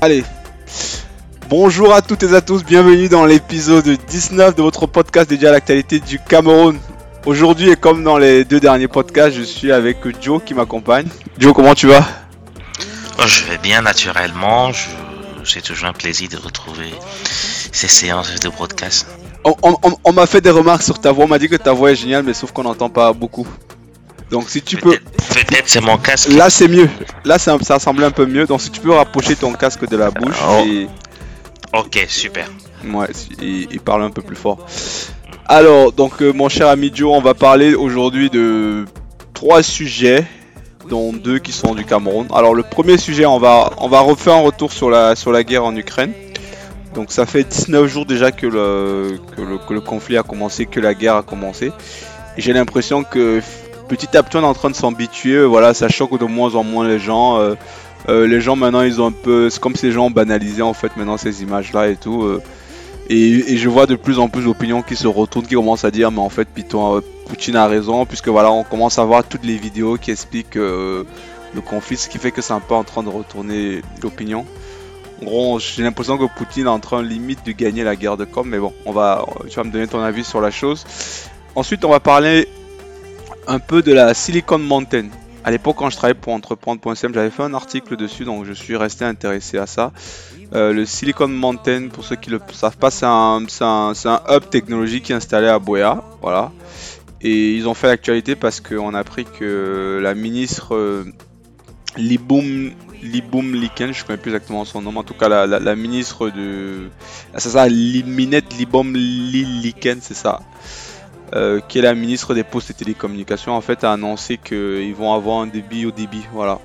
Allez. Bonjour à toutes et à tous, bienvenue dans l'épisode 19 de votre podcast dédié à l'actualité du Cameroun. Aujourd'hui et comme dans les deux derniers podcasts, je suis avec Joe qui m'accompagne. Joe, comment tu vas? Oh, Je vais bien naturellement, c'est toujours un plaisir de retrouver ces séances de podcast. On, m'a fait des remarques sur ta voix, on m'a dit que ta voix est géniale, mais sauf qu'on n'entend pas beaucoup. Donc si tu peux... Peut-être c'est mon casque. Là c'est mieux. Là ça, ça semblait un peu mieux. Donc si tu peux rapprocher ton casque de la bouche. Oh. Ok, super. Ouais, il, parle un peu plus fort. Alors, donc euh, mon cher ami Joe, on va parler aujourd'hui de trois sujets, dont deux qui sont du Cameroun. Alors le premier sujet, on va, on va refaire un retour sur la, sur la guerre en Ukraine. Donc ça fait 19 jours déjà que le, que le, que le conflit a commencé, que la guerre a commencé. J'ai l'impression que petit à petit on est en train de s'habituer, voilà, ça choque de moins en moins les gens. Euh, euh, les gens maintenant ils ont un peu, c'est comme si les gens ont banalisé en fait maintenant ces images là et tout. Euh. et, je vois de plus en plus d'opinions qui se retournent, qui commencent à dire mais en fait Python, Poutine a raison puisque voilà on commence à voir toutes les vidéos qui expliquent le conflit, ce qui fait que c'est un peu en train de retourner l'opinion. En gros, j'ai l'impression que Poutine est en train limite de gagner la guerre de com, mais bon, on va, tu vas me donner ton avis sur la chose. Ensuite, on va parler un peu de la Silicon Mountain. À l'époque, quand je travaillais pour entreprendre.com, j'avais fait un article dessus, donc je suis resté intéressé à ça. Euh, le Silicon Mountain, pour ceux qui ne le savent pas, c'est un, hub technologique qui est installé à Boya. Voilà. Et ils ont fait l'actualité parce qu'on a appris que la ministre euh, Liboum, Liboum Liken, je ne connais plus exactement son nom, en tout cas la, ministre de. C'est ça, Liboum Liken, c'est ça. Euh, qui est la ministre des Postes et Télécommunications, en fait, a annoncé qu'ils vont avoir un débit au débit. Voilà.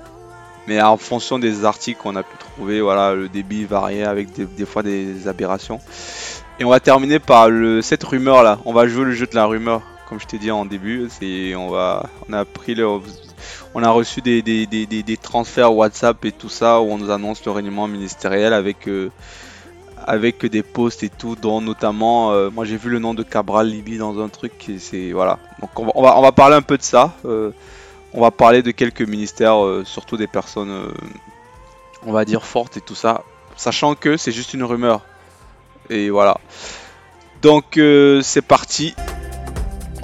Mais en fonction des articles qu'on a pu trouver, voilà, le débit variait avec des, fois des aberrations. Et on va terminer par le, cette rumeur là. On va jouer le jeu de la rumeur, comme je t'ai dit en début. C'est, on va, on a pris le, on a reçu des, des, des, des, transferts WhatsApp et tout ça où on nous annonce le réunion ministériel avec euh, avec des posts et tout, dont notamment, euh, moi j'ai vu le nom de Cabral Libye dans un truc, et c'est voilà. Donc on va, on va, parler un peu de ça. Euh, on va parler de quelques ministères, euh, surtout des personnes, on va dire fortes et tout ça, sachant que c'est juste une rumeur. Et voilà. Donc c'est parti.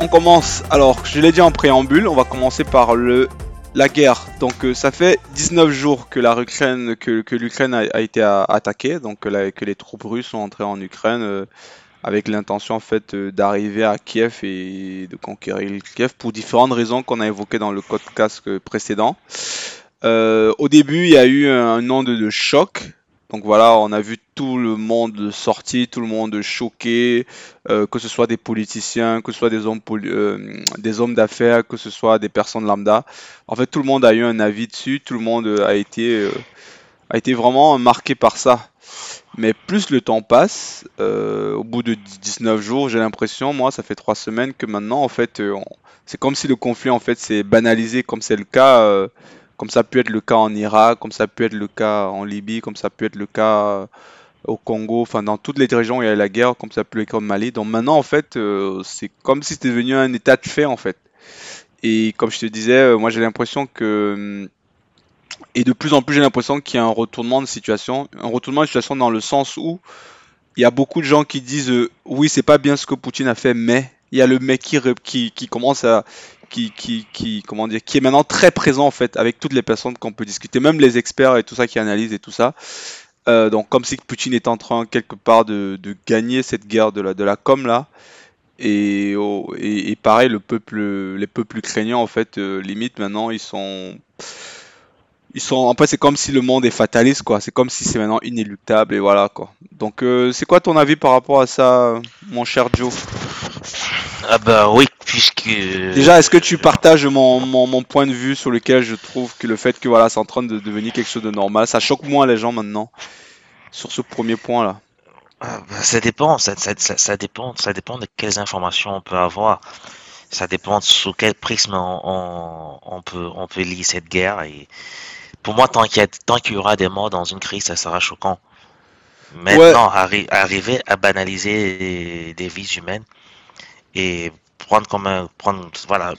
On commence. Alors, je l'ai dit en préambule, on va commencer par le la guerre. Donc euh, ça fait 19 jours que la Ukraine, que, l'Ukraine a, été attaquée, donc que, les troupes russes sont entrées en Ukraine euh, avec l'intention en fait euh, d'arriver à Kiev et de conquérir Kiev pour différentes raisons qu'on a évoquées dans le code casque précédent. au début, il y a eu un nom de choc donc voilà, on a vu tout le monde sorti, tout le monde choqué, euh, que ce soit des politiciens, que ce soit des hommes, euh, des hommes d'affaires, que ce soit des personnes lambda. En fait, tout le monde a eu un avis dessus, tout le monde a été, euh, a été vraiment marqué par ça. Mais plus le temps passe, au bout de 19 jours, j'ai l'impression, moi, ça fait trois semaines que maintenant, en fait, c'est comme si le conflit, en fait, s'est banalisé, comme c'est le cas comme ça peut être le cas en Irak, comme ça peut être le cas en Libye, comme ça peut être le cas euh, au Congo, enfin dans toutes les régions où il y a la guerre, comme ça peut être au Mali. Donc maintenant, en fait, euh, c'est comme si c'était devenu un état de fait, en fait. Et comme je te disais, euh, moi j'ai l'impression que... Et de plus en plus, j'ai l'impression qu'il y a un retournement de situation. Un retournement de situation dans le sens où il y a beaucoup de gens qui disent oui, c'est pas bien ce que Poutine a fait, mais il y a le mec qui commence à qui, qui, qui, comment dire, qui est maintenant très présent en fait avec toutes les personnes qu'on peut discuter, même les experts et tout ça qui analysent et tout ça. Euh, donc comme si Poutine est en train quelque part de, gagner cette guerre de la, de la com là. Et, oh, et, pareil, le peuple, les peuples ukrainiens en fait, euh, limite maintenant ils sont ils sont en fait c'est comme si le monde est fataliste quoi c'est comme si c'est maintenant inéluctable et voilà quoi donc euh, c'est quoi ton avis par rapport à ça mon cher Joe? Ah bah oui puisque déjà est-ce que tu partages mon, mon, point de vue sur lequel je trouve que le fait que voilà c'est en train de devenir quelque chose de normal ça choque moins les gens maintenant sur ce premier point là ah bah, ça dépend ça, ça, ça, dépend ça dépend de quelles informations on peut avoir. Ça dépend sous quel prisme on, on, peut on peut lire cette guerre et pour moi, tant qu'il y, y, aura des morts dans une crise, ça sera choquant. Maintenant, arriver à banaliser des, vies humaines et prendre comme un, prendre, voilà,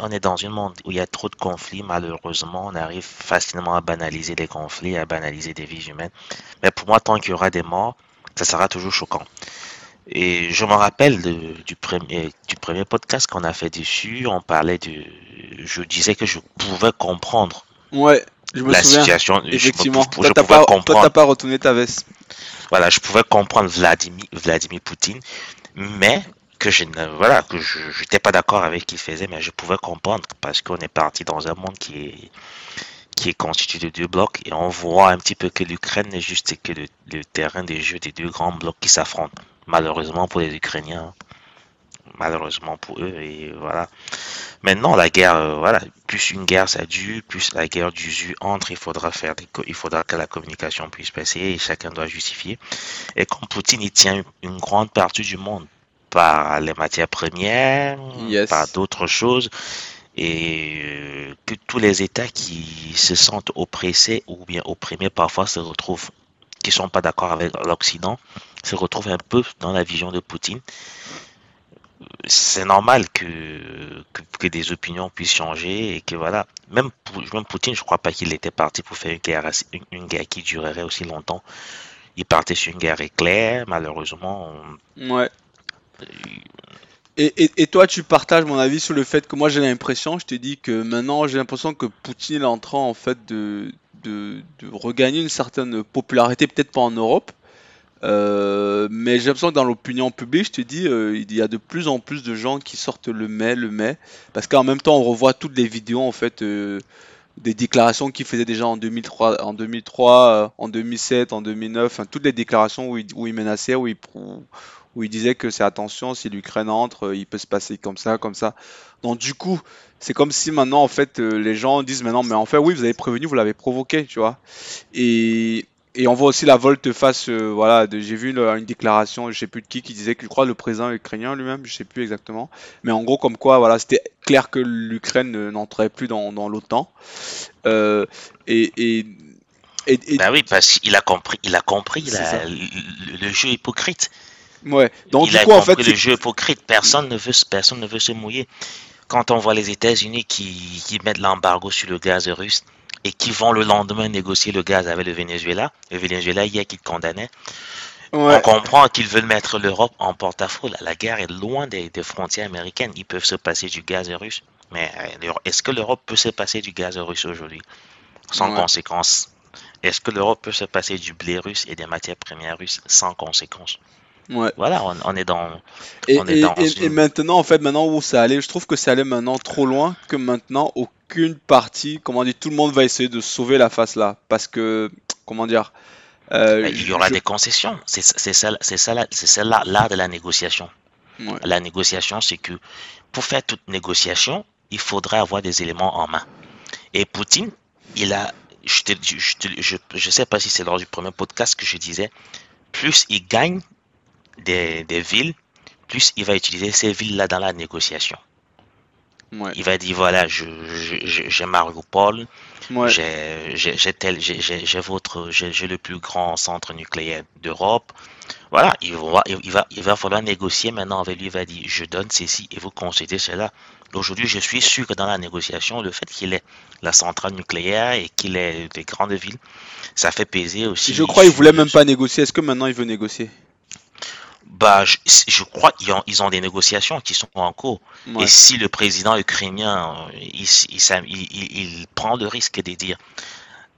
on, est dans un monde où il y a trop de conflits, malheureusement, on arrive facilement à banaliser les conflits, à banaliser des vies humaines. Mais pour moi, tant qu'il y aura des morts, ça sera toujours choquant. Et je me rappelle du, premier, du premier podcast qu'on a fait dessus, on parlait de, je disais que je pouvais comprendre. Ouais, je me la souviens. situation. Effectivement. Je, toi, t'as pas, pas retourné ta veste. Voilà, je pouvais comprendre Vladimir, Vladimir Poutine, mais que je ne voilà que je n'étais pas d'accord avec ce qu'il faisait, mais je pouvais comprendre parce qu'on est parti dans un monde qui est qui est constitué de deux blocs et on voit un petit peu que l'Ukraine n'est juste que le, terrain des jeux des deux grands blocs qui s'affrontent. Malheureusement pour les Ukrainiens, malheureusement pour eux et voilà. Maintenant la guerre, euh, voilà, plus une guerre ça dure, plus la guerre d'usure entre, il faudra faire des, il faudra que la communication puisse passer et chacun doit justifier. Et comme Poutine il tient une grande partie du monde par les matières premières, par d'autres choses, et euh, que tous les États qui se sentent oppressés ou bien opprimés parfois se retrouvent, qui sont pas d'accord avec l'Occident, se retrouvent un peu dans la vision de Poutine. C'est normal que, que, des opinions puissent changer et que voilà, même, même Poutine, je crois pas qu'il était parti pour faire une guerre, une, guerre qui durerait aussi longtemps. Il partait sur une guerre éclair, malheureusement. Ouais. Et, toi, tu partages mon avis sur le fait que moi j'ai l'impression, je t'ai dit que maintenant j'ai l'impression que Poutine est en train en fait de, de, regagner une certaine popularité, peut-être pas en Europe, euh, mais j'ai l'impression que dans l'opinion publique, je te dis, euh, il y a de plus en plus de gens qui sortent le mai, le mai, parce qu'en même temps on revoit toutes les vidéos en fait euh, des déclarations qu'il faisait déjà en 2003, en 2003, en 2007, en 2009, toutes les déclarations où il, où il menaçait, où il, où il disait que c'est attention, si l'Ukraine entre, euh, il peut se passer comme ça, comme ça. Donc du coup, c'est comme si maintenant, en fait, euh, les gens disent maintenant, mais en fait, oui, vous avez prévenu, vous l'avez provoqué, tu vois. Et, et on voit aussi la volte-face, euh, voilà, j'ai vu une, déclaration, je sais plus de qui, qui disait que je crois le président ukrainien lui-même, je sais plus exactement, mais en gros comme quoi, voilà, c'était clair que l'Ukraine n'entrait plus dans, dans l'OTAN. et, et, et, bah oui, parce qu'il a compris, il a compris le, jeu hypocrite. Ouais. Donc, il du a coup, en fait, le jeu hypocrite. Personne ne veut, personne ne veut se mouiller. Quand on voit les États-Unis qui, qui mettent l'embargo sur le gaz russe et qui vont le lendemain négocier le gaz avec le Venezuela, le Venezuela hier qui condamnait, on comprend qu'ils veulent mettre l'Europe en porte-à-faux. La guerre est loin des, des, frontières américaines. Ils peuvent se passer du gaz russe. Mais euh, est-ce que l'Europe peut se passer du gaz russe aujourd'hui? Sans conséquence Est-ce que l'Europe peut se passer du blé russe et des matières premières russes sans conséquence? Ouais. Voilà, on, est dans. Et, et, maintenant, en fait, maintenant où ça allait, je trouve que ça allait maintenant trop loin que maintenant aucune partie, comment dire, tout le monde va essayer de sauver la face là, parce que, comment dire. Euh, il y aura des concessions. C'est celle-là l'art de la négociation. La négociation, c'est que pour faire toute négociation, il faudrait avoir des éléments en main. Et Poutine, il a, je je, je sais pas si c'est lors du premier podcast que je disais, plus il gagne des, villes, plus il va utiliser ces villes-là dans la négociation. Il va dire voilà, j'ai je, je, Mariupol, j'ai votre, j'ai le plus grand centre nucléaire d'Europe. Voilà, il va, il, va, il va falloir négocier maintenant avec lui. Il va dire je donne ceci et vous concédez cela. Aujourd'hui, je suis sûr que dans la négociation, le fait qu'il ait la centrale nucléaire et qu'il ait des grandes villes, ça fait peser aussi. Je crois qu'il voulait même pas négocier. Est-ce que maintenant il veut négocier? Bah, je, crois qu'ils ont, ils ont des négociations qui sont en cours. Et si le président ukrainien, il, il, prend le risque de dire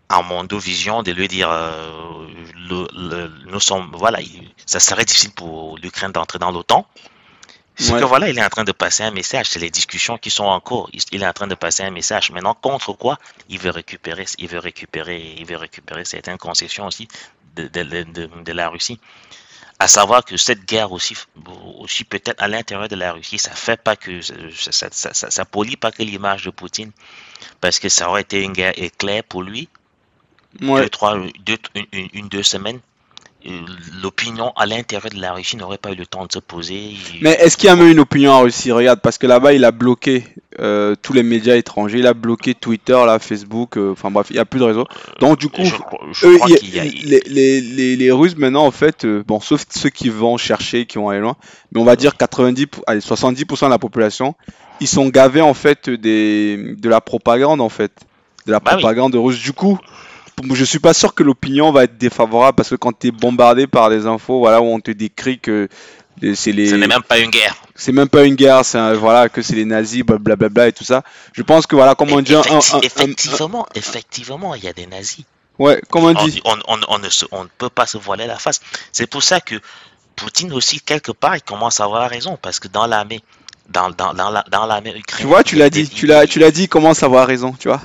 à Vision, de lui dire, euh, le, nous sommes, voilà, ça serait difficile pour l'Ukraine d'entrer dans l'OTAN. C'est que voilà, il est en train de passer un message. C'est les discussions qui sont en cours. Il est en train de passer un message. Maintenant, contre quoi Il veut récupérer, il veut récupérer, il veut récupérer certaines concessions aussi de, de, de, de la Russie à savoir que cette guerre aussi, aussi peut-être à l'intérieur de la Russie, ça fait pas que ça, ça, ça, polie pas que l'image de Poutine, parce que ça aurait été une guerre éclair pour lui, deux, trois, deux, une, deux semaines, l'opinion à l'intérieur de la Russie n'aurait pas eu le temps de se poser. Mais est-ce qu'il y a même une opinion en Russie? Regarde, parce que là-bas, il a bloqué euh, tous les médias étrangers, il a bloqué Twitter, là, Facebook, euh, enfin bref, il n'y a plus de réseau. Donc du coup, Je crois- je eux, crois il y a- qu'il y a- les, les, les, les Russes maintenant, en fait, euh, bon, sauf ceux qui vont chercher, qui vont aller loin, mais on va dire 90, pour- allez, 70% de la population, ils sont gavés en fait des, de la propagande en fait, de la Bah oui. propagande russe. Du coup, je suis pas sûr que l'opinion va être défavorable parce que quand tu es bombardé par des infos, voilà, où on te décrit que c'est les, Ce n'est même pas une guerre. c'est même pas une guerre, c'est un- voilà que c'est les nazis, blablabla et tout ça. Je pense que voilà, comme on dit, un, un- Effecti- un- un- effectivement, effectivement, il y a des nazis. ouais, comme on On, dit, on- on- on ne se- on ne peut pas se voiler la face. C'est pour ça que Poutine aussi, quelque part, il commence à avoir raison. Parce que dans l'armée, dans, dans, dans la- dans l'armée tu vois, tu l'as dit, tu l'as, tu l'as dit, il commence à avoir raison, tu vois.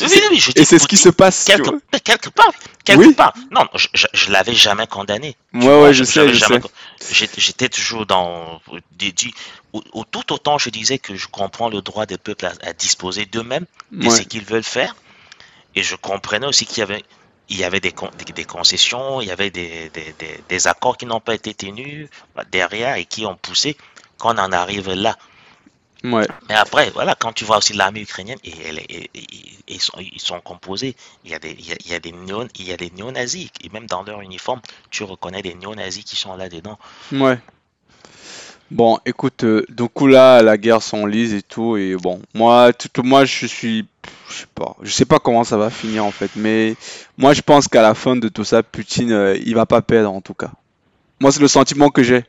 Oui, oui, oui, je dis Et c'est ce qui se passe. Quelque, quelque part, quelque Oui. part. Non, je, je, je l'avais jamais condamné. Ouais, vois, ouais, je sais, je jamais sais. J'étais toujours dans. des- du- tout autant, je disais que je comprends le droit des peuples à, à disposer d'eux-mêmes de Ouais. ce qu'ils veulent faire. Et je comprenais aussi qu'il y avait, il y avait des, con- des, des concessions, il y avait des, des, accords qui n'ont pas été tenus derrière et qui ont poussé qu'on en arrive là. Ouais. Mais après, voilà, quand tu vois aussi l'armée ukrainienne, et, elle est- et- et- et- ils, sont, ils sont composés, il y a des, il y a, il y a des, néo, il y a des néo-nazis, et même dans leur uniforme, tu reconnais des néo-nazis qui sont là-dedans. Ouais. Bon, écoute, euh, du coup là, la guerre s'enlise et tout, et bon, moi, tout, moi, je suis, je sais pas, je sais pas comment ça va finir en fait, mais moi, je pense qu'à la fin de tout ça, Poutine, euh, il va pas perdre en tout cas. Moi, c'est le sentiment que j'ai.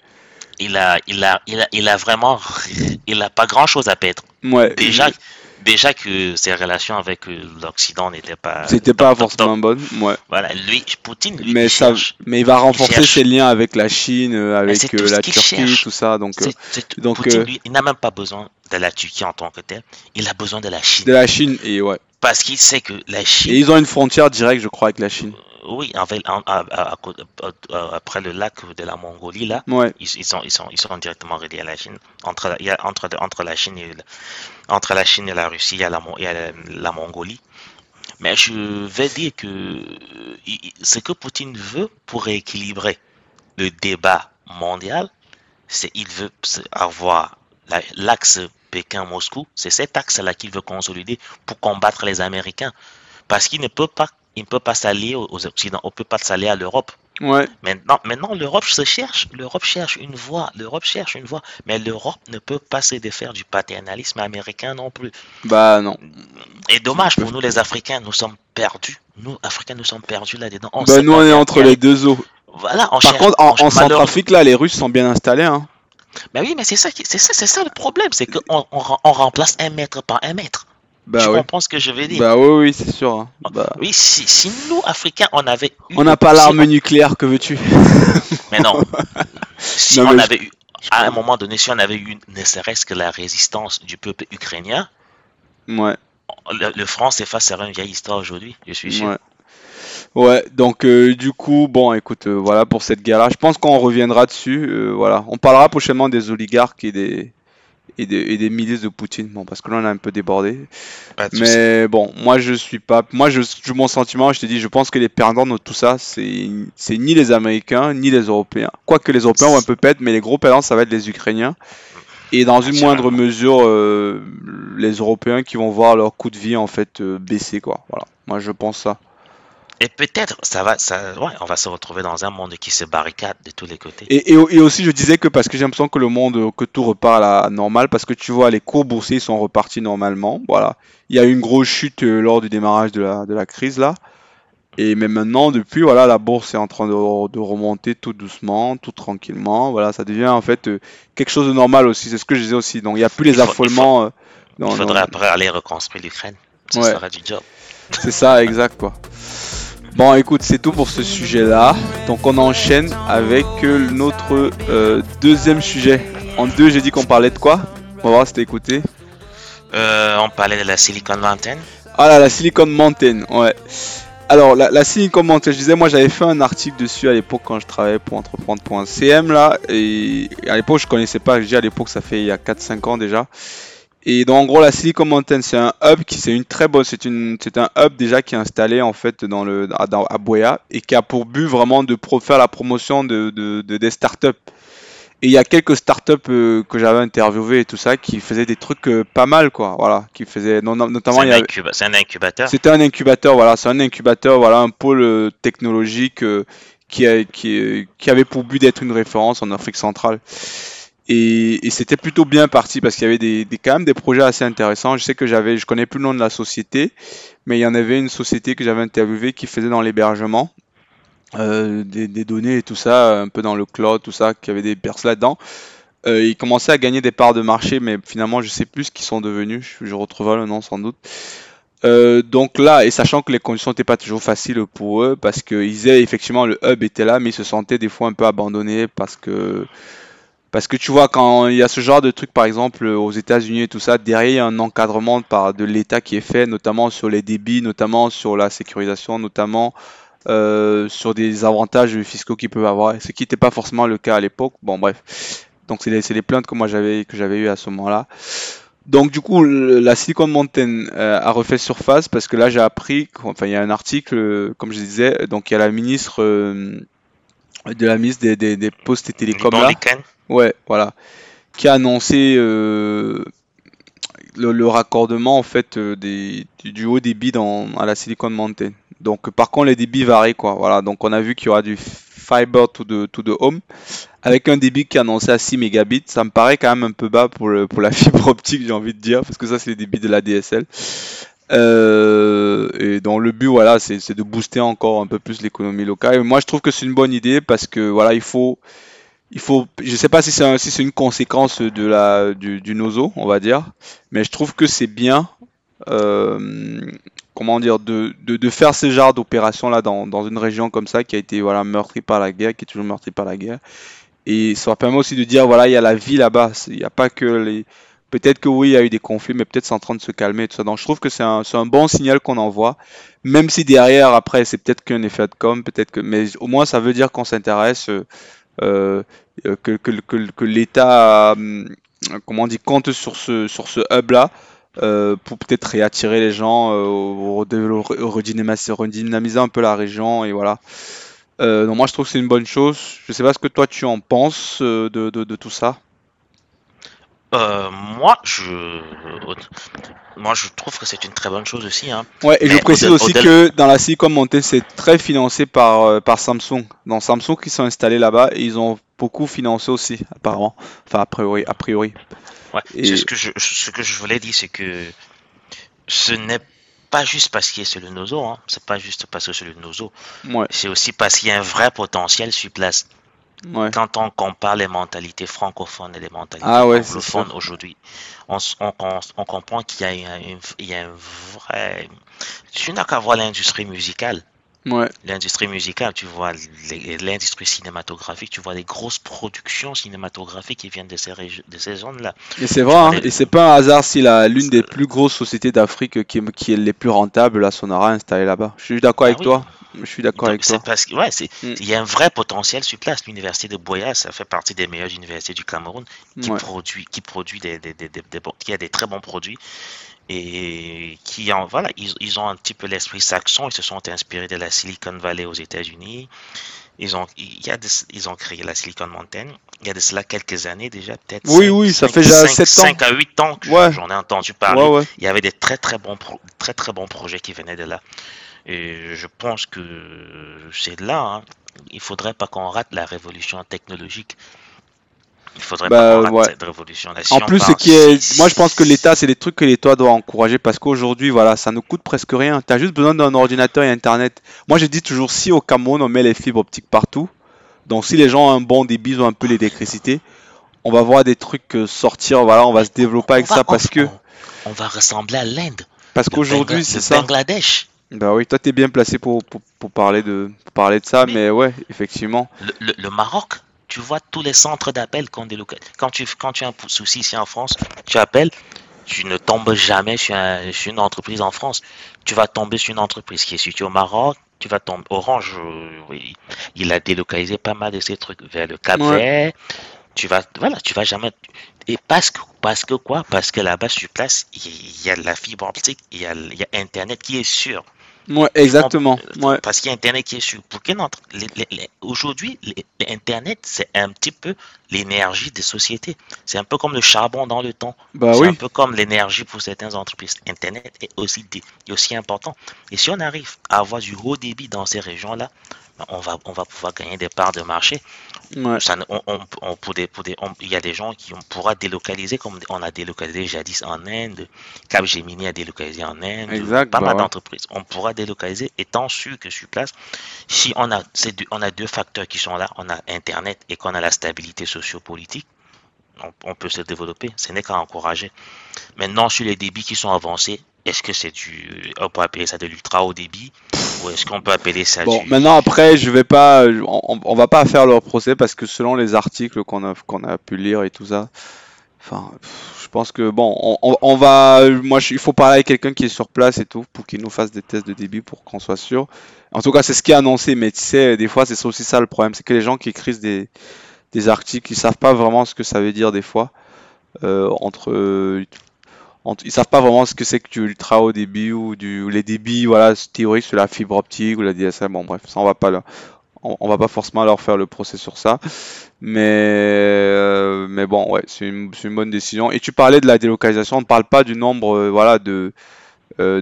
Il a, il a, il a, il a vraiment, il a pas grand-chose à perdre. Ouais. Déjà, déjà que ses relations avec euh, l'Occident n'étaient pas. C'était pas forcément bonne, ouais. top. Voilà, lui, Poutine, lui, Mais il ça, cherche. mais il va renforcer ses liens avec la Chine, euh, avec euh, la Turquie, cherche. tout ça, donc C'est- c'est- donc, Poutine, euh, lui, il n'a même pas besoin de la Turquie en tant que tel. Il a besoin de la Chine. de la Chine et ouais. Parce qu'il sait que la Chine. Et ils ont une frontière directe, je crois, avec la Chine. Oui, en fait, en- à- à- à côté- à- après le lac de la Mongolie, là, Ouais. ils, ils sont, ils, sont, ils sont directement reliés à la Chine. Entre, la- il y a, entre, entre, la Chine et, entre la Chine et la Russie, il y a la, il y a la, la Mongolie. Mais je vais dire que euh, ce que Poutine veut pour rééquilibrer le débat mondial, c'est il veut avoir la- l'axe Pékin-Moscou. C'est cet axe-là qu'il veut consolider pour combattre les Américains. Parce qu'il ne peut pas, il ne peut pas s'allier aux Occidentaux, on peut pas s'allier à l'Europe. Ouais. Maintenant, maintenant l'Europe se cherche, l'Europe cherche une voie, l'Europe cherche une voie, mais l'Europe ne peut pas se défaire du paternalisme américain non plus. Bah non. Et dommage pour nous les Africains, nous sommes perdus. Nous Africains, nous sommes perdus là-dedans. Bah nous on est entre les deux eaux. Voilà, on Par cherche- contre, en, on- en malheureux- Centrafrique, là, les Russes sont bien installés. Hein. Mais oui, mais c'est ça, c'est ça, c'est ça le problème, c'est qu'on on, rem- on remplace un mètre par un mètre. Bah tu oui. comprends ce que je veux dire Bah oui, oui, c'est sûr. hein. Bah, Oui, si, si nous Africains, on avait eu on n'a pas l'arme nucléaire, que veux-tu? Mais non. si Non, on mais je- avait eu, à un moment donné, si on avait eu ne serait-ce que la résistance du peuple ukrainien, Ouais, le, le franc CFA serait une vieille histoire aujourd'hui, je suis sûr. ouais. Ouais, donc euh, du coup, bon, écoute, euh, voilà pour cette guerre-là. Je pense qu'on reviendra dessus. euh, voilà, on parlera prochainement des oligarques et des et des, et des milices de Poutine. Bon, parce que là, on a un peu débordé. Mais bon, moi je suis pas. Moi je, je- mon sentiment, je te dis, je pense que les perdants de tout ça, c'est ni les Américains ni les Européens. Quoique les Européens vont un peu pète, mais les gros perdants, ça va être les Ukrainiens. Et dans une moindre mesure, euh, les Européens qui vont voir leur coût de vie en fait euh, baisser quoi. Voilà. Moi je pense ça. Et peut-être, ça va, ça, ouais, on va se retrouver dans un monde qui se barricade de tous les côtés. Et, et, et aussi je disais que parce que j'ai l'impression que le monde, euh, que tout repart à la normale, parce que tu vois les cours boursiers sont repartis normalement. Voilà. Il y a eu une grosse chute euh, lors du démarrage de la, de la crise là. Et mais maintenant, depuis, voilà, la bourse est en train de, de remonter tout doucement, tout tranquillement. Voilà, ça devient en fait euh, quelque chose de normal aussi. C'est ce que je disais aussi. Donc il n'y a plus les Il faut- il affolements. euh, Il dans- faudrait dans- après aller reconstruire l'Ukraine. Ce Ouais. sera du job. C'est ça, exact quoi. Bon, écoute, c'est tout pour ce sujet-là. Donc on enchaîne avec euh, notre euh, deuxième sujet. En deux, j'ai dit qu'on parlait de quoi? On va voir si t'as écouté. Euh, on parlait de la Silicon Mountain. Ah là, la Silicon Mountain, ouais. Alors, la, la Silicon Mountain, je disais, moi j'avais fait un article dessus à l'époque quand je travaillais pour entreprendre.cm là. Et à l'époque, je connaissais pas, je dis à l'époque, ça fait il y a 4-5 ans déjà. Et donc en gros la Silicon Mountain c'est un hub qui c'est une très bonne c'est une c'est un hub déjà qui est installé en fait dans le à, dans- à Boya et qui a pour but vraiment de pro- faire la promotion de, de, de- des startups. Et il y a quelques startups euh, que j'avais interviewé et tout ça qui faisaient des trucs euh, pas mal quoi voilà qui faisaient non- non- C'est notamment un, incuba- c'est un incubateur. c'était un incubateur, voilà, c'est un incubateur, voilà, un pôle euh, technologique euh, qui, a- qui, qui avait pour but d'être une référence en Afrique centrale. Et, c'était plutôt bien parti parce qu'il y avait des, quand même des projets assez intéressants. Je sais que j'avais, je connais plus le nom de la société, mais il y en avait une société que j'avais interviewée qui faisait dans l'hébergement, euh, des, données et tout ça, un peu dans le cloud, tout ça, qui avait des personnes là-dedans. Euh, ils commençaient à gagner des parts de marché, mais finalement, je sais plus ce qu'ils sont devenus. Je, je retrouverai le nom sans doute. Euh, donc là, et sachant que les conditions n'étaient pas toujours faciles pour eux, parce qu'ils disaient effectivement le hub était là, mais ils se sentaient des fois un peu abandonnés parce que parce que tu vois quand il y a ce genre de truc par exemple aux États-Unis et tout ça, derrière il y a un encadrement par de l'État qui est fait, notamment sur les débits, notamment sur la sécurisation, notamment euh, sur des avantages fiscaux qu'ils peuvent avoir, ce qui n'était pas forcément le cas à l'époque. Bon bref, donc c'est les, plaintes que moi j'avais que j'avais eu à ce moment-là. Donc du coup, la Silicon Mountain euh, a refait surface parce que là j'ai appris, enfin il y a un article, euh, comme je disais, donc il y a la ministre euh, de la ministre des, des, des postes et télécoms là, ouais, voilà, qui a annoncé euh, le, le raccordement en fait euh, des, du, du haut débit dans, à la Silicon Mountain. Donc par contre les débits varient quoi, voilà, donc on a vu qu'il y aura du fiber to the, to the home. Avec un débit qui est annoncé à 6 mégabits, ça me paraît quand même un peu bas pour, le- pour la fibre optique, j'ai envie de dire, parce que ça, c'est le débit de la DSL. Euh, et donc, le but, voilà, c'est de booster encore un peu plus l'économie locale. Moi, je trouve que c'est une bonne idée parce que, voilà, il faut, il faut, je sais pas si c'est une conséquence de la, du, du nozo, on va dire, mais je trouve que c'est bien, euh, comment dire, de, de, faire ce genre d'opération là dans, dans une région comme ça qui a été, voilà, meurtrie par la guerre, qui est toujours meurtrie par la guerre. Et ça permet aussi de dire, voilà, il y a la vie là-bas. Il n'y a pas que les... Peut-être que oui, il y a eu des conflits, mais peut-être c'est en train de se calmer tout ça. Donc je trouve que c'est un, un bon signal qu'on envoie. Même si derrière, après, c'est peut-être qu'un effet de com, peut-être que... Mais au moins, ça veut dire qu'on s'intéresse, euh, euh, que, que, que, que l'État, euh, comment on dit, compte sur ce, sur ce hub-là. euh, pour peut-être réattirer les gens, euh, redynamiser, redynamiser un peu la région et voilà. Euh, donc moi je trouve que c'est une bonne chose. Je sais pas ce que toi tu en penses de, de, de tout ça. Euh, moi, je, moi, je trouve que c'est une très bonne chose aussi. Hein. Ouais, et je précise aussi que dans la Silicon Mountain, c'est très financé par, euh, par Samsung. Donc Samsung qui sont installés là-bas ils ont beaucoup financé aussi, apparemment. Enfin, a priori. A priori. Ouais, Et- c'est ce que je, ce que je voulais dire, c'est que ce n'est pas juste parce qu'il y a sur le nozo, hein. C'est pas juste parce que c'est le nozo. Ouais, C'est aussi parce qu'il y a un vrai potentiel sur place. Ouais. Quand on compare les mentalités francophones et les mentalités Ah ouais, anglophones aujourd'hui, on, comprend qu'il y a un, une- il y a un vrai... Tu n'as qu'à voir l'industrie musicale. Ouais, L'industrie musicale, tu vois les- l'industrie cinématographique, tu vois les grosses productions cinématographiques qui viennent de ces, de ces zones-là. et c'est vrai, hein, et c'est pas un hasard si l'une des plus grosses sociétés d'Afrique qui, est- qui est les plus rentables, la Sonara, est installée là-bas. Je suis d'accord Ah avec oui. toi. Je suis d'accord avec toi. parce que, ouais, Mm. il y a un vrai potentiel sur place. L'université de Boya, ça fait partie des meilleures universités du Cameroun qui Ouais. produit, qui produit des, des, des, des- des qui a des très bons produits et qui en, voilà, ils, ils ont un petit peu l'esprit saxon. Ils se sont inspirés de la Silicon Valley aux États-Unis. Ils ont, il y a ils ont créé la Silicon Mountain. Il y a de cela quelques années déjà, peut-être. Oui, oui, ça fait déjà cinq- sept ans. cinq à 8 ans que Ouais. j'en ai entendu parler. Ouais, ouais. Il y avait des très très bons, pro- très très bons projets qui venaient de là. Et je pense que c'est là. hein. Il faudrait pas qu'on rate la révolution technologique. Il faudrait Bah, pas ouais. cette révolution. Là, si En plus, ce qui est, moi je pense que l'État, c'est des trucs que l'État doit encourager parce qu'aujourd'hui, voilà, ça ne coûte presque rien. Tu as juste besoin d'un ordinateur et Internet. Moi, je dis toujours, si au Cameroun, on met les fibres optiques partout, donc si les gens ont un bon débit, ils ont un peu l'électricité, on va voir des trucs euh, sortir, voilà, on va se développer avec on va- ça parce on- que, on, va ressembler à l'Inde. parce qu'aujourd'hui, c'est ça. Bangladesh. Bah oui, toi, t'es bien placé pour, pour, pour parler de, pour parler de ça, Mais- mais ouais, effectivement. Le, le- le Maroc. Tu vois tous les centres d'appel qu'on délocalise. Quand tu, quand tu as un souci ici en France, tu appelles, tu ne tombes jamais sur, un- sur une entreprise en France. Tu vas tomber sur une entreprise qui est située au Maroc. Tu vas tomber. Orange, euh, oui, il a délocalisé pas mal de ces trucs vers le Cap Ouais. Vert. tu vas, voilà, tu vas jamais. Et parce que, parce que quoi? Parce que là-bas sur place, il y a de la fibre optique, il y a, il y a Internet qui est sûr. Ouais, exactement. Ouais. Parce qu'il y a Internet qui est sûr. Pour Aujourd'hui, Internet, c'est un petit peu l'énergie des sociétés. C'est un peu comme le charbon dans le temps. Bah c'est oui. un peu comme l'énergie pour certaines entreprises. Internet est aussi, est aussi important. Et si on arrive à avoir du haut débit dans ces régions-là, on va, on va pouvoir gagner des parts de marché. Ouais. Ça, ne- on, on- on- pour des, pour des, il y a des gens qui on pourra délocaliser comme on a délocalisé jadis en Inde, Capgemini a délocalisé en Inde, Exact, pas bah mal ouais. d'entreprises. On pourra délocaliser étant sûr que sur place, si on a, ces deux- on a deux facteurs qui sont là, on a Internet et qu'on a la stabilité sociopolitique, on, on peut se développer. Ce n'est qu'à encourager. Maintenant, sur les débits qui sont avancés, est-ce que c'est du, on peut appeler ça de l'ultra haut débit ou est-ce qu'on peut appeler ça Bon, du, maintenant après, je vais pas, on, on va pas faire leur procès parce que selon les articles qu'on a qu'on a pu lire et tout ça, enfin, je pense que bon, on, on- on va, moi, je- il faut parler avec quelqu'un qui est sur place et tout pour qu'il nous fasse des tests de débit pour qu'on soit sûr. En tout cas, c'est ce qui est annoncé, mais tu sais, des fois, c'est aussi ça le problème, c'est que les gens qui écrivent des des articles, ils savent pas vraiment ce que ça veut dire des fois euh, entre entre- ils savent pas vraiment ce que c'est que du ultra haut débit ou du les débits voilà théoriques sur la fibre optique ou la DSL bon bref ça on va pas on, on va pas forcément leur faire le procès sur ça. Mais euh, mais bon ouais c'est une, une bonne décision. Et tu parlais de la délocalisation on ne parle pas du nombre euh, voilà de euh,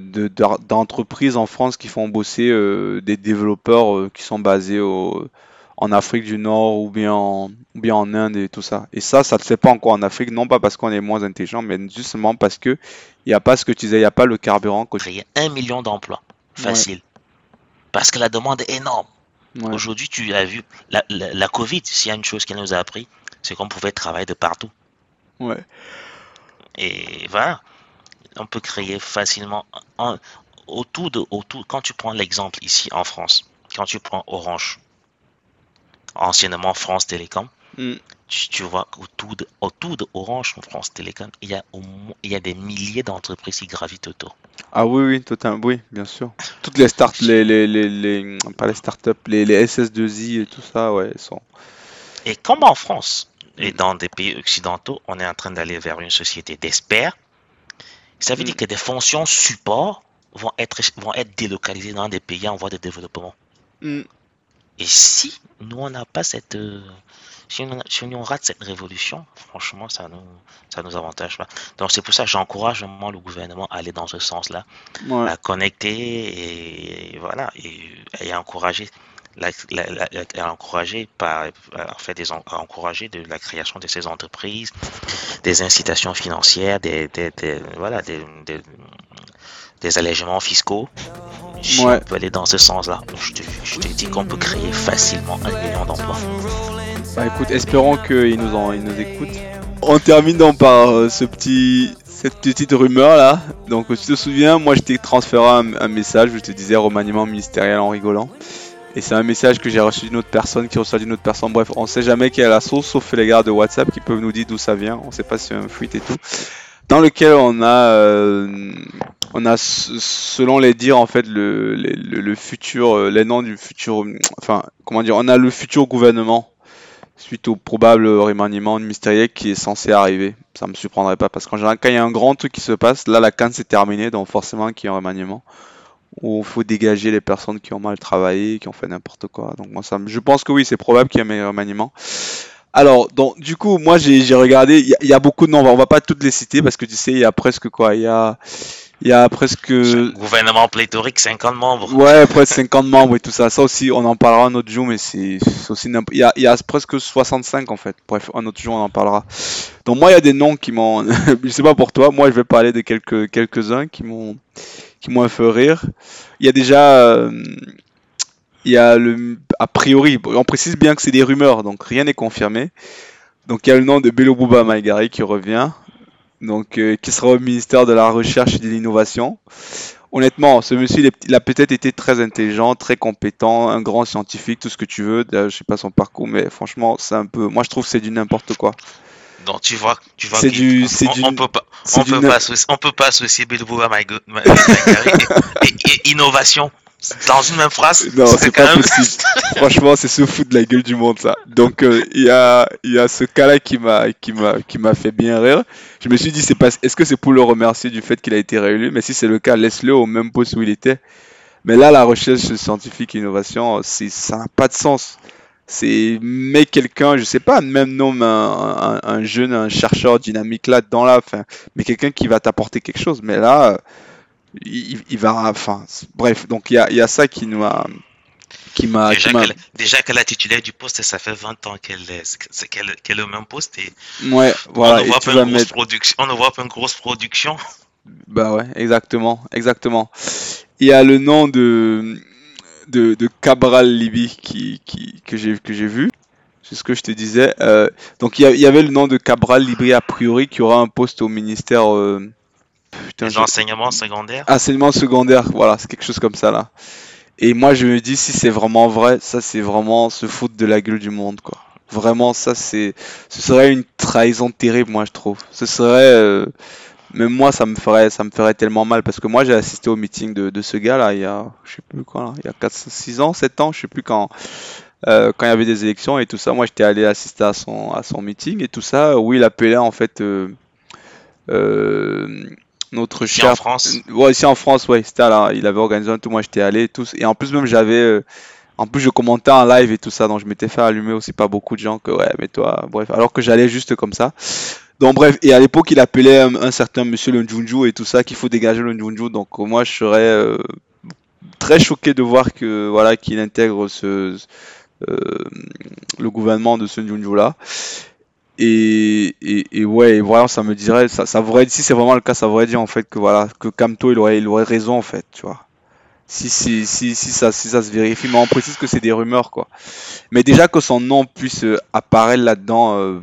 d'entreprises en France qui font bosser des développeurs qui sont basés au, en Afrique du Nord ou bien en, ou bien en Inde et tout ça. Et ça, ça ne se fait pas encore en Afrique, non pas parce qu'on est moins intelligent, mais justement parce que il n'y a pas ce que tu disais, il n'y a pas le carburant. que- créer un million d'emplois. Ouais. Facile. Parce que la demande est énorme. Ouais. Aujourd'hui, tu as vu, la, la, la Covid, s'il y a une chose qu'elle nous a appris, c'est qu'on pouvait travailler de partout. Ouais. Et voilà, on peut créer facilement autour de autour. Quand tu prends l'exemple ici en France, quand tu prends Orange, anciennement France Télécom, Mm. tu, tu vois qu'autour de autour de Orange France Télécom, il y a au moins, il y a des milliers d'entreprises qui gravitent autour. Ah oui, oui, totalement, oui, bien sûr. Toutes les start, les, les, les, les- pas les startups, les, les SS2I et tout ça, ouais, ils sont. Et comme en France et dans des pays occidentaux, on est en train d'aller vers une société d'experts, ça veut Mm. dire que des fonctions support vont être, vont être délocalisées dans des pays en voie de développement. Mm. Et si nous, on n'a pas cette... euh, si on, si on rate cette révolution, franchement, ça nous, ça nous avantage pas. Donc c'est pour ça que j'encourage vraiment le gouvernement à aller dans ce sens-là, Ouais. à connecter et, voilà, et, et à encourager la, la- la- à encourager par à faire des en- à encourager de la création de ces entreprises, des incitations financières, des, des- des- voilà des, des, des allègements fiscaux. Si Ouais. on peut aller dans ce sens-là, je te, je te dis qu'on peut créer facilement un million d'emplois. Bah écoute, espérons qu'ils nous, en, ils nous écoutent. On termine donc par euh, ce petit, cette petite rumeur là. Donc, tu te souviens, moi je t'ai transféré un, un message, je te disais remaniement ministériel en rigolant. Et c'est un message que j'ai reçu d'une autre personne qui reçoit d'une autre personne. Bref, on sait jamais qui est à la source, sauf les gars de WhatsApp qui peuvent nous dire d'où ça vient. On sait pas si c'est un fuite et tout. Dans lequel on a, euh, on a selon les dires en fait le, le, le futur, euh, les noms du futur, enfin comment dire, on a le futur gouvernement suite au probable remaniement ministériel qui est censé arriver. Ça me surprendrait pas parce qu'en général quand il y a un grand truc qui se passe, là la canne s'est terminée donc forcément qu'il y a un remaniement où il faut dégager les personnes qui ont mal travaillé, qui ont fait n'importe quoi. Donc moi ça, je pense que oui c'est probable qu'il y ait un remaniement. Alors, donc, du coup, moi, j'ai regardé, il y, a- beaucoup de noms, on on va pas toutes les citer parce que tu sais, il y a presque quoi, il y a, il y a presque, Gouvernement pléthorique, 50 membres. ouais, presque 50 membres et tout ça. Ça aussi, on en parlera un autre jour, mais c'est aussi, il y a, il y a presque 65 en fait. Bref, un autre jour, on en parlera. Donc, moi, il y a des noms qui m'ont, je sais pas pour toi, moi, je vais parler de quelques, quelques-uns qui m'ont, qui m'ont fait rire. Il y a déjà, euh, il y a le, a priori, on précise bien que c'est des rumeurs, donc rien n'est confirmé. Donc il y a le nom de Bello Bouba Maigari qui revient, donc euh, qui sera au ministère de la Recherche et de l'Innovation. Honnêtement, ce monsieur, il, est- il a peut-être été très intelligent, très compétent, un grand scientifique, tout ce que tu veux. Je sais pas son parcours, mais franchement, c'est un peu, moi je trouve que c'est du n'importe quoi. Donc tu vois, tu vois C'est du- on, du- on peut pas, on peut pas, associer, on peut pas associer Bilbo à et, et- et innovation. Dans une même phrase. Non, c'est pas possible. Franchement, c'est se foutre de la gueule du monde, ça. Donc, euh, il y, a, y a ce cas-là qui m'a, qui, m'a, qui m'a fait bien rire. Je me suis dit, c'est pas, est-ce que c'est pour le remercier du fait qu'il a été réélu? Mais si c'est le cas, laisse-le au même poste où il était. Mais là, la recherche scientifique et innovation, c'est, ça n'a pas de sens. C'est mais quelqu'un, je sais pas, même non, un, un, jeune, un chercheur dynamique là-dedans, là, enfin, mais quelqu'un qui va t'apporter quelque chose. Mais là, il, va, enfin, bref, donc il y a, y a, ça qui nous a, qui m'a, déjà qu'elle est titulaire du poste, ça fait 20 ans qu'elle est, qu'elle, est au même poste et ouais, voilà, on ne voit pas une grosse production, on ne voit pas une grosse production. Bah ouais, exactement, exactement. Il y a le nom de de, de Cabral Libi qui, qui, que j'ai que j'ai vu. C'est ce que je te disais. Euh, donc il y, avait le nom de Cabral Libri a priori qui aura un poste au ministère. Euh, putain, L'enseignement secondaire. Enseignement secondaire, voilà, c'est quelque chose comme ça là. Et moi je me dis si c'est vraiment vrai, ça c'est vraiment se foutre de la gueule du monde quoi. Vraiment ça c'est, ce serait une trahison terrible moi je trouve. Ce serait euh, même moi ça me ferait ça me ferait tellement mal parce que moi j'ai assisté au meeting de, de, ce gars là il y a je sais plus quoi là, il y a 4 6 ans 7 ans je sais plus quand euh, quand il y avait des élections et tout ça moi j'étais allé assister à son à son meeting et tout ça où il appelait en fait euh, euh, notre ici en France ouais ici en France ouais c'était là il avait organisé un tout moi j'étais allé et tout et en plus même j'avais euh, en plus je commentais en live et tout ça donc je m'étais fait allumer aussi pas beaucoup de gens que ouais mais toi bref alors que j'allais juste comme ça donc bref, et à l'époque, il appelait un, certain monsieur le Njunju et tout ça, qu'il faut dégager le Njunju. Donc moi, je serais euh, très choqué de voir que voilà qu'il intègre ce, euh, le gouvernement de ce Njunju là. Et, et, ouais, voilà, ça me dirait, ça, ça voudrait, si c'est vraiment le cas, ça voudrait dire en fait que voilà, que Kamto il aurait, il aurait raison en fait, tu vois. Si, si, si, si, ça, si ça se vérifie, mais on précise que c'est des rumeurs quoi. Mais déjà que son nom puisse apparaître là-dedans, euh,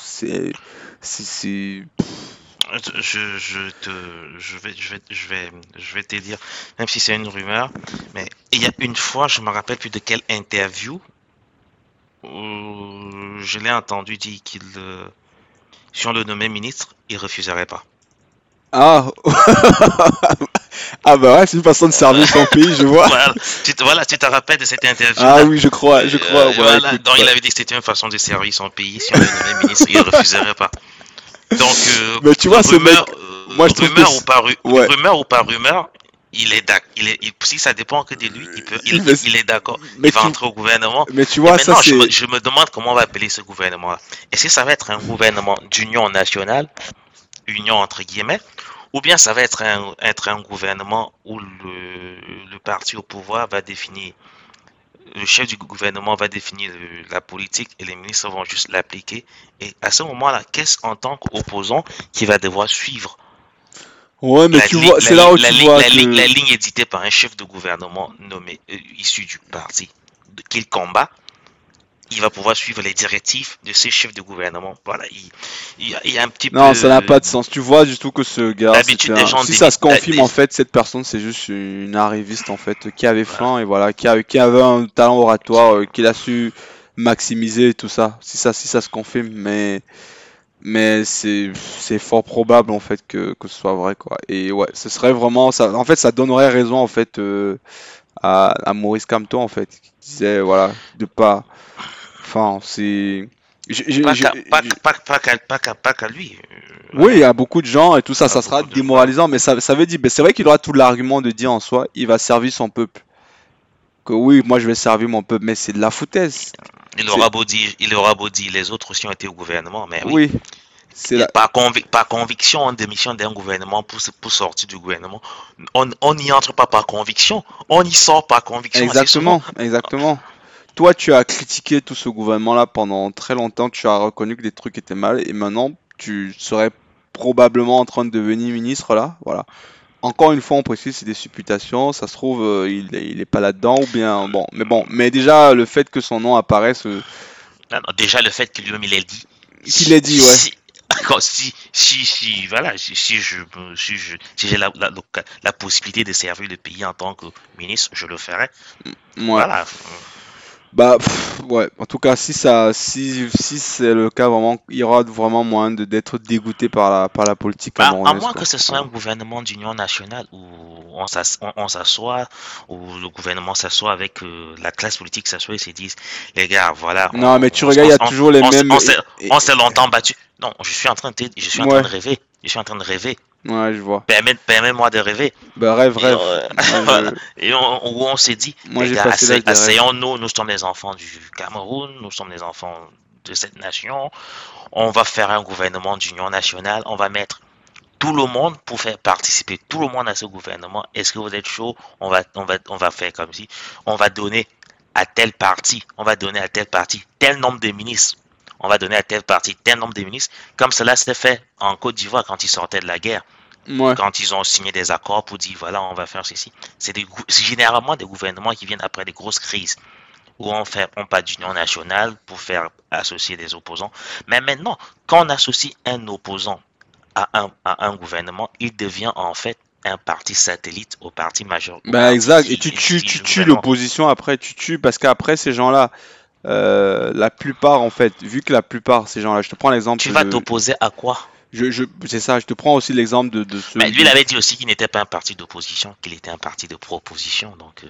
c'est c'est je, je, te je vais je vais je vais je vais te dire même si c'est une rumeur mais il y a une fois je me rappelle plus de quelle interview où je l'ai entendu dire qu'il euh, si on le nommait ministre il refuserait pas. Ah. Ah bah ouais c'est une façon de servir son pays je vois. Voilà. Tu te, voilà, tu te rappelles de cette interview ah oui je crois je crois euh, voilà, donc il avait dit que c'était une façon de servir son pays. Si on le nommait ministre il refuserait pas. Donc, euh, mais tu vois, ce mec, euh, moi je rumeur, ou pas, rumeur ou pas rumeur, il est d'accord. Il est, si ça dépend que de lui, il, peut, il, il est d'accord. Il va entrer au gouvernement. Mais tu vois, maintenant, ça, je, me, je, me, demande comment on va appeler ce gouvernement-là. Est-ce que ça va être un gouvernement d'union nationale, union entre guillemets, ou bien ça va être un, être un gouvernement où le, le parti au pouvoir va définir le chef du gouvernement va définir la politique et les ministres vont juste l'appliquer? Et à ce moment-là, qu'est-ce en tant qu'opposant qui va devoir suivre Ouais, mais tu vois, c'est là où la, tu vois la, ligne, la ligne éditée par un chef de gouvernement nommé euh, issu du parti qu'il combat il va pouvoir suivre les directives de ces chefs de gouvernement. Voilà, il, y, a, un petit peu. Non, ça n'a pas de sens. Tu vois du tout que ce gars. si ça se confirme, en fait, cette personne, c'est juste une arriviste, en fait, qui avait faim et voilà, qui, qui avait un talent oratoire, euh, qu'il a su maximiser tout ça. Si ça, si ça se confirme, mais. Mais c'est fort probable en fait que, que ce soit vrai quoi. Et ouais, ce serait vraiment ça. En fait, ça donnerait raison en fait euh, à, à Maurice Camto en fait, qui disait voilà de pas Enfin, c'est. Pas qu'à lui. Oui, il y a beaucoup de gens et tout ça, ça sera démoralisant, mais ça, ça veut dire, c'est vrai qu'il aura tout l'argument de dire en soi, il va servir son peuple. Que oui, moi je vais servir mon peuple, mais c'est de la foutaise. Il aura beau dire, il aura beau dire, les autres aussi ont été au gouvernement, mais oui. oui c'est la... par, par, conviction, en démission d'un gouvernement pour, pour sortir du gouvernement. On n'y entre pas par conviction, on y sort par conviction. Exactement, exactement toi, tu as critiqué tout ce gouvernement-là pendant très longtemps, tu as reconnu que des trucs étaient mal, et maintenant, tu serais probablement en train de devenir ministre là, voilà. Encore une fois, on précise, c'est des supputations, ça se trouve, euh, il, il est pas là-dedans, ou bien, bon, mais bon, mais déjà, le fait que son nom apparaisse... Euh, déjà, le fait qu'il lui il l'ait dit. Qu'il l'ait dit, ouais. Si, si, si, voilà, si, je, si je, si j'ai la, la, la, possibilité de servir le pays en tant que ministre, je le ferai. Voilà. Bah pff, ouais, en tout cas si ça si si c'est le cas vraiment il y aura vraiment moyen de d'être dégoûté par la par la politique Bah, à moins quoi. que ce soit un gouvernement d'union nationale où on s'ass- on- on s'assoit, où le gouvernement s'assoit avec euh, la classe politique s'assoit et se disent, les gars, voilà, Non, mais tu on, regardes, il y a on, toujours les mêmes on s'est- longtemps battu. Non, je suis en train de, je suis en train de rêver. Je suis en train de rêver. ouais, je vois. Permets, permets-moi de rêver. Bah rêve, Et, rêve. euh, Et on, où on s'est dit, moi les gars, asseyons-nous, nous sommes les enfants du Cameroun, nous sommes les enfants de cette nation. On va faire un gouvernement d'union nationale. On va mettre tout le monde pour faire participer tout le monde à ce gouvernement. Est-ce que vous êtes chaud? On va, on va, on va faire comme si on va donner à tel parti, on va donner à tel parti tel nombre de ministres. On va donner à tel parti tel nombre de ministres. Comme cela s'est fait en Côte d'Ivoire quand ils sortaient de la guerre Ouais. quand ils ont signé des accords pour dire voilà, on va faire ceci. C'est généralement des gouvernements qui viennent après des grosses crises où on fait on pas d'union nationale pour faire associer des opposants. Mais maintenant, quand on associe un opposant à un, à un gouvernement, il devient en fait un parti satellite au parti majeur, au Bah exact. Et tu tues, tu tues l'opposition après, tu tues parce qu'après ces gens-là, euh, la plupart en fait, vu que la plupart ces gens-là, je te prends Tu l'exemple vas de, t'opposer à quoi? je, je, c'est ça, je te prends aussi l'exemple de, de ce, Mais lui, il avait dit aussi qu'il n'était pas un parti d'opposition, qu'il était un parti de proposition. Donc, euh,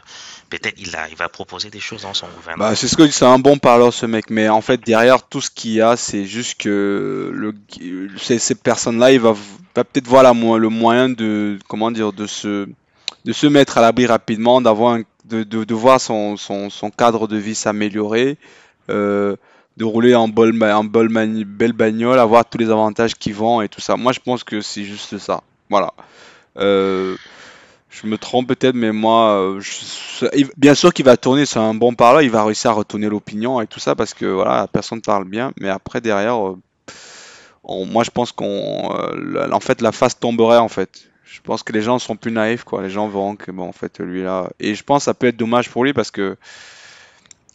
peut-être il, a, il va proposer des choses dans son Bah, gouvernement. c'est ce que c'est un bon parleur ce mec, mais en fait derrière tout ce qu'il y a, c'est juste que le ces, ces personnes-là, il va, va peut-être voir la, le moyen de comment dire de se de se mettre à l'abri rapidement, d'avoir un- de, de, de voir son, son, son cadre de vie s'améliorer, euh, de rouler en bol, en bol mani- belle bagnole, avoir tous les avantages qui vont et tout ça. Moi, je pense que c'est juste ça. Voilà. Euh, je me trompe peut-être, mais moi, euh, je- bien sûr qu'il va tourner, c'est un bon parleur, il va réussir à retourner l'opinion et tout ça parce que voilà, personne parle bien, mais après derrière, euh, moi je pense qu'on, euh, en fait, la face tomberait en fait. Je pense que les gens sont plus naïfs quoi, les gens verront que bon, en fait, lui là, et je pense que ça peut être dommage pour lui parce que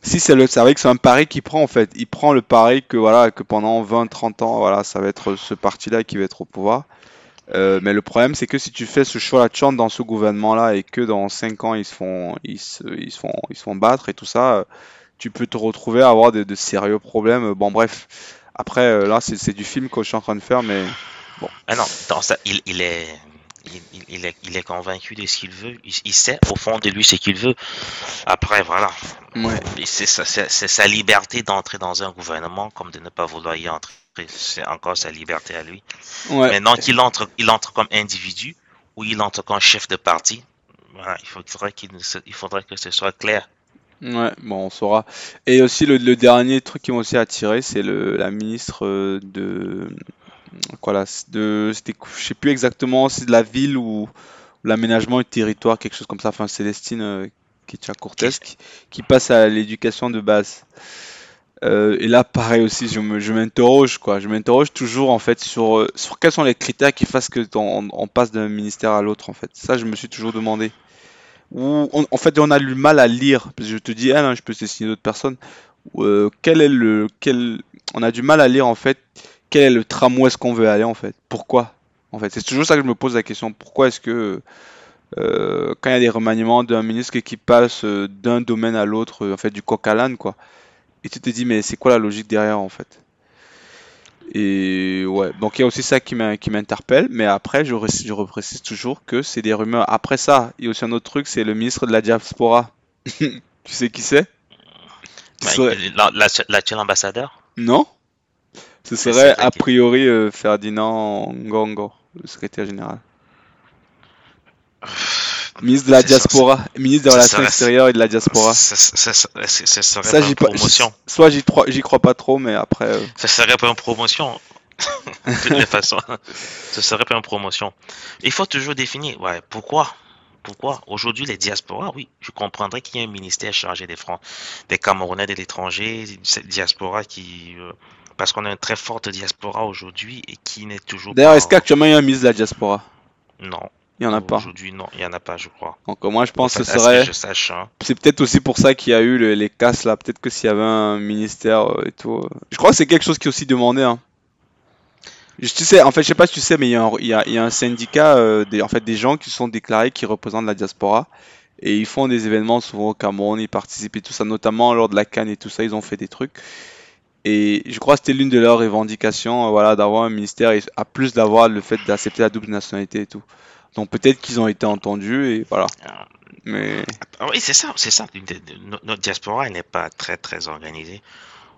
si c'est le, c'est vrai que c'est un pari qu'il prend en fait, il prend le pari que voilà, que pendant 20-30 ans, voilà, ça va être ce parti-là qui va être au pouvoir. Euh, mais le problème, c'est que si tu fais ce choix-là de dans ce gouvernement-là et que dans 5 ans ils se font, ils se, ils se font, ils se font battre et tout ça, euh, tu peux te retrouver à avoir de, de sérieux problèmes. Bon, bref. Après, euh, là, c'est c'est du film que je suis en train de faire, mais bon. Ah non, il, il est, il, est, il est convaincu de ce qu'il veut. Il, il sait au fond de lui ce qu'il veut. Après, voilà. Ouais. C'est sa, liberté d'entrer dans un gouvernement comme de ne pas vouloir y entrer. C'est encore sa liberté à lui. Ouais. Maintenant qu'il entre, il entre comme individu ou il entre comme chef de parti, voilà, il, faudrait qu'il, il faudrait que ce soit clair. Ouais, bon, on saura. Et aussi, le, le dernier truc qui m'a aussi attiré, c'est la ministre euh, de, quoi là, de, c'était, je sais plus exactement, c'est de la ville ou l'aménagement du territoire, quelque chose comme ça, enfin, Célestine euh, Kitcha Cortez, qui, qui passe à l'éducation de base. Euh, et là, pareil aussi, je m'interroge, quoi. Je m'interroge toujours, en fait, sur, euh, sur quels sont les critères qui fassent que on, passe d'un ministère à l'autre, en fait. Ça, je me suis toujours demandé. On- en fait, on a du mal à lire. Parce que je te dis, elle, hein, je peux te signer d'autres personnes. Euh, quel est le, quel, on a du mal à lire, en fait, quel est le tram où est-ce qu'on veut aller, en fait? Pourquoi? En fait, c'est toujours ça que je me pose la question. Pourquoi est-ce que, euh, quand il y a des remaniements d'un ministre qui passe euh, d'un domaine à l'autre, euh, en fait, du coq à l'âne, quoi? Et tu te dis, mais c'est quoi la logique derrière, en fait? Et ouais, donc il y a aussi ça qui m'in- qui m'interpelle, mais après, je, je reprécise toujours que c'est des rumeurs. Après ça, il y a aussi un autre truc, c'est le ministre de la diaspora. Tu sais qui c'est? Mais serait- la- la- L'actuel ambassadeur, Non? Ce serait a priori euh, Ferdinand Ngongo, le secrétaire général. Ministre de la ça, diaspora, ministre des relations serait, extérieures et de la diaspora. ce- ce serait Ça, pas une promotion. soit j'y crois, pas trop, mais après, euh, Ce serait pas une promotion. De toutes les façons, ce serait pas une promotion. Il faut toujours définir. Ouais, pourquoi? Pourquoi? Aujourd'hui, les diasporas, oui, je comprendrais qu'il y ait un ministère chargé des francs, des Camerounais de l'étranger, cette diaspora qui, euh, parce qu'on a une très forte diaspora aujourd'hui et qui n'est toujours d'ailleurs, est-ce qu'actuellement il y a un ministre de la diaspora? non, Il y en a pas. aujourd'hui, non, il y en a pas, je crois. Donc moi, je pense que ce Enfin, serait, hein. c'est peut-être aussi pour ça qu'il y a eu le- les casses là. Peut-être que s'il y avait un ministère euh, et tout, euh, je crois que c'est quelque chose qui est aussi demandé, hein. Je- Tu sais, en fait, je sais pas si tu sais, mais il y a un, il y a, il y a un syndicat, euh, des, en fait, des gens qui sont déclarés qui représentent la diaspora. Et ils font des événements souvent au Cameroun, ils participent et tout ça, notamment lors de la Cannes et tout ça, ils ont fait des trucs. Et je crois que c'était l'une de leurs revendications, euh, voilà, d'avoir un ministère, et à plus d'avoir le fait d'accepter la double nationalité et tout. Donc peut-être qu'ils ont été entendus et voilà. Mais Ah Oui, c'est ça, c'est ça. Notre diaspora elle n'est pas très très organisée.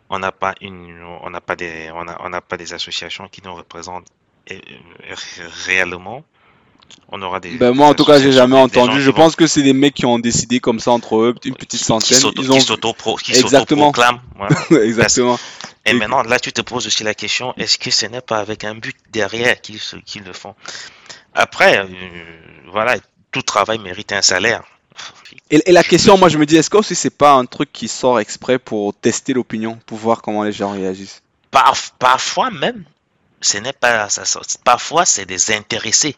On n'a pas une, on n'a pas des, on a- on n'a pas des associations qui nous représentent euh, euh, réellement. On aura des. ben moi en tout cas j'ai jamais entendu. Je vont- pense que c'est des mecs qui ont décidé comme ça entre eux, une petite qui- centaine. Qui Ils ont qui Exactement. s'autoproclament. voilà. exactement. Et Et- maintenant, là, tu te poses aussi la question, est-ce que ce n'est pas avec un but derrière qu'ils le font? Après, euh, voilà, tout travail mérite un salaire. Et, et la question, moi je me dis, est-ce que aussi c'est pas un truc qui sort exprès pour tester l'opinion, pour voir comment les gens réagissent? Par- parfois même, ce n'est pas ça- Parfois, c'est des intéressés.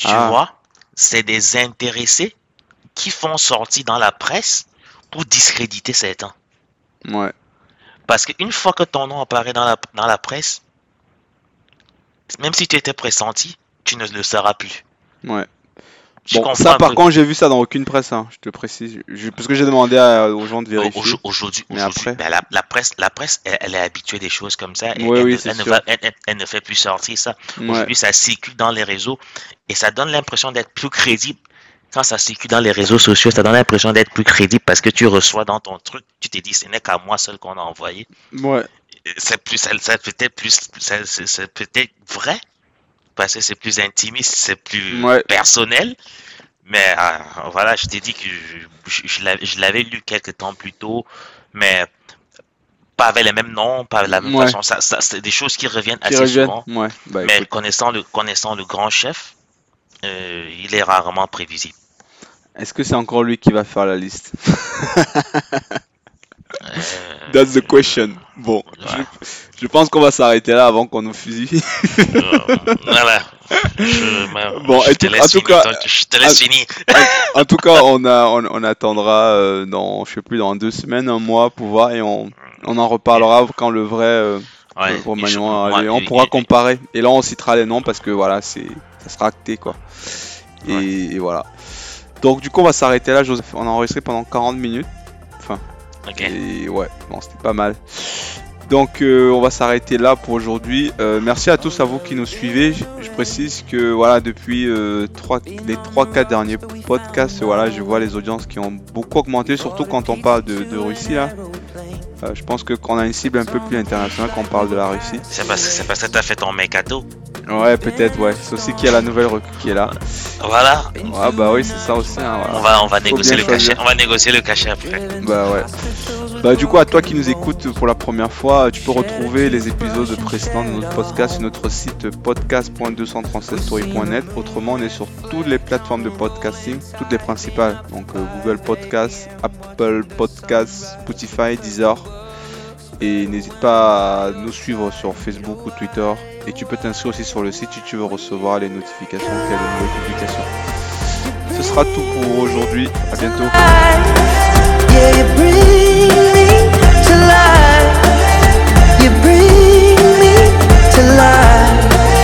Tu Ah. vois, c'est des intéressés qui font sortir dans la presse pour discréditer certains. Ouais. Parce qu'une fois que ton nom apparaît dans la, dans la presse, même si tu étais pressenti, tu ne le seras plus. Ouais. Bon, ça par contre, j'ai vu ça dans aucune presse, hein, je te précise. Je- parce que j'ai demandé à- aux gens de vérifier. aujourd- Aujourd'hui, aujourd'hui, après- ben, la, la presse, la presse elle, elle est habituée des choses comme ça. Et Oui, elle, oui, elle ne va- elle- ne fait plus sortir ça. Ouais. Aujourd'hui, ça circule dans les réseaux et ça donne l'impression d'être plus crédible. Quand ça circule dans les réseaux sociaux, ça donne l'impression d'être plus crédible parce que tu reçois dans ton truc, tu te dis, ce n'est qu'à moi seul qu'on a envoyé. Ouais. C'est peut-être plus, c'est peut-être vrai parce que c'est plus intimiste, c'est plus Ouais. personnel. Mais euh, voilà, je t'ai dit que je, je- je l'avais- lu quelques temps plus tôt, mais pas avec les mêmes noms, pas de la même Ouais. façon. Ça, ça, c'est des choses qui reviennent Qui assez reviennent. souvent. Ouais. Bah, Mais écoute. connaissant le, connaissant le grand chef, euh, il est rarement prévisible. Est-ce que c'est encore lui qui va faire la liste? Euh, That's the question. Bon, Ouais. je, je pense qu'on va s'arrêter là avant qu'on nous fusille. euh, voilà. Je, Bon, je et te tout- laisse en tout cas- je te laisse finir. En tout cas, on, a, on, on attendra euh, dans, je sais plus, dans deux semaines, un mois pour voir et on, on en reparlera quand le vrai euh, Ouais, le je- moi. On pourra comparer. Et là, on citera les noms parce que voilà, c'est, ça sera acté quoi. Et, Ouais. et voilà. Donc, du coup, on va s'arrêter là, Joseph. On a enregistré pendant 40 minutes. Et ouais, bon, c'était pas mal. Donc euh, on va s'arrêter là pour aujourd'hui. Euh, merci à tous à vous qui nous suivez. Je, précise que voilà depuis euh, les 3-4 derniers podcasts, voilà, je vois les audiences qui ont beaucoup augmenté, surtout quand on parle de, de Russie là. Euh, je pense que qu'on a une cible un peu plus internationale quand on parle de la Russie. C'est parce, que- c'est parce que t'as fait ton mercato. Ouais, peut-être, ouais. C'est aussi qu'il y a la nouvelle recrue qui est là. Voilà. Ouais, bah oui, c'est ça aussi. hein, voilà. On va, on va négocier le cachet. On va négocier le cachet après. Bah ouais. Bah du coup à toi qui nous écoutes pour la première fois, tu peux retrouver les épisodes précédents de notre podcast sur notre site podcast.237story.net. Autrement, on est sur toutes les plateformes de podcasting, toutes les principales. Donc euh, Google Podcast, Apple Podcast, Spotify, Deezer. Et n'hésite pas à nous suivre sur Facebook ou Twitter. Et tu peux t'inscrire aussi sur le site si tu veux recevoir les notifications de nouvelles publications. Ce sera tout pour aujourd'hui. À bientôt. life. You bring me to life.